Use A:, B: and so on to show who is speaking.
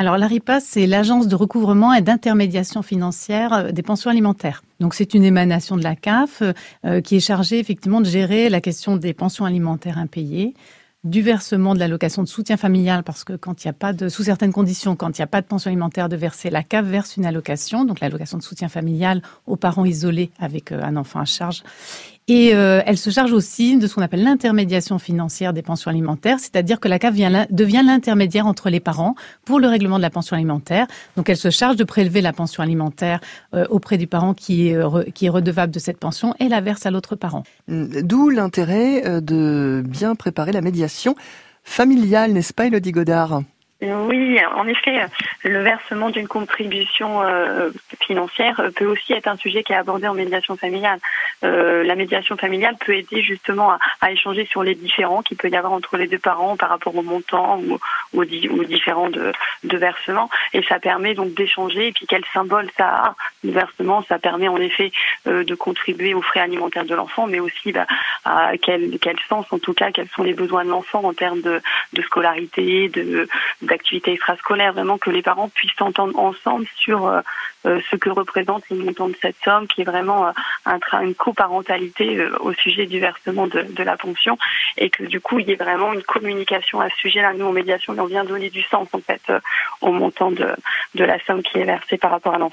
A: Alors l'ARIPA, c'est l'agence de recouvrement et d'intermédiation financière euh, des pensions alimentaires. Donc c'est une émanation de la CAF euh, qui est chargée effectivement de gérer la question des pensions alimentaires impayées du versement de l'allocation de soutien familial, parce que quand il n'y sous certaines conditions, quand il n'y a pas de pension alimentaire de verser, la CAF verse une allocation, donc l'allocation de soutien familial aux parents isolés avec euh, un enfant à charge. Et euh, elle se charge aussi de ce qu'on appelle l'intermédiation financière des pensions alimentaires, c'est-à-dire que la CAF devient l'intermédiaire entre les parents pour le règlement de la pension alimentaire. Donc elle se charge de prélever la pension alimentaire euh, auprès du parent qui est, qui est redevable de cette pension et la verse à l'autre parent.
B: D'où l'intérêt de bien préparer la médiation familiale, n'est-ce pas Elodie Godard?
C: Oui, en effet, le versement d'une contribution euh, financière peut aussi être un sujet qui est abordé en médiation familiale. Euh, la médiation familiale peut aider justement à, échanger sur les différends qu'il peut y avoir entre les deux parents par rapport au montant ou, aux, différents de, versements. Et ça permet donc d'échanger. Et puis quel symbole ça a, le versement Ça permet en effet euh, de contribuer aux frais alimentaires de l'enfant, mais aussi bah, à quel, quel sens, en tout cas, quels sont les besoins de l'enfant en termes de, de scolarité, de d'activités extrascolaires, vraiment que les parents puissent s'entendre ensemble sur euh, euh, ce que représente le montant de cette somme, qui est vraiment euh, un, une coparentalité au sujet du versement de, de, la pension, et que du coup il y ait vraiment une communication à ce sujet-là. Nous en médiation, on vient donner du sens en fait au montant de la somme qui est versée par rapport à l'enfant.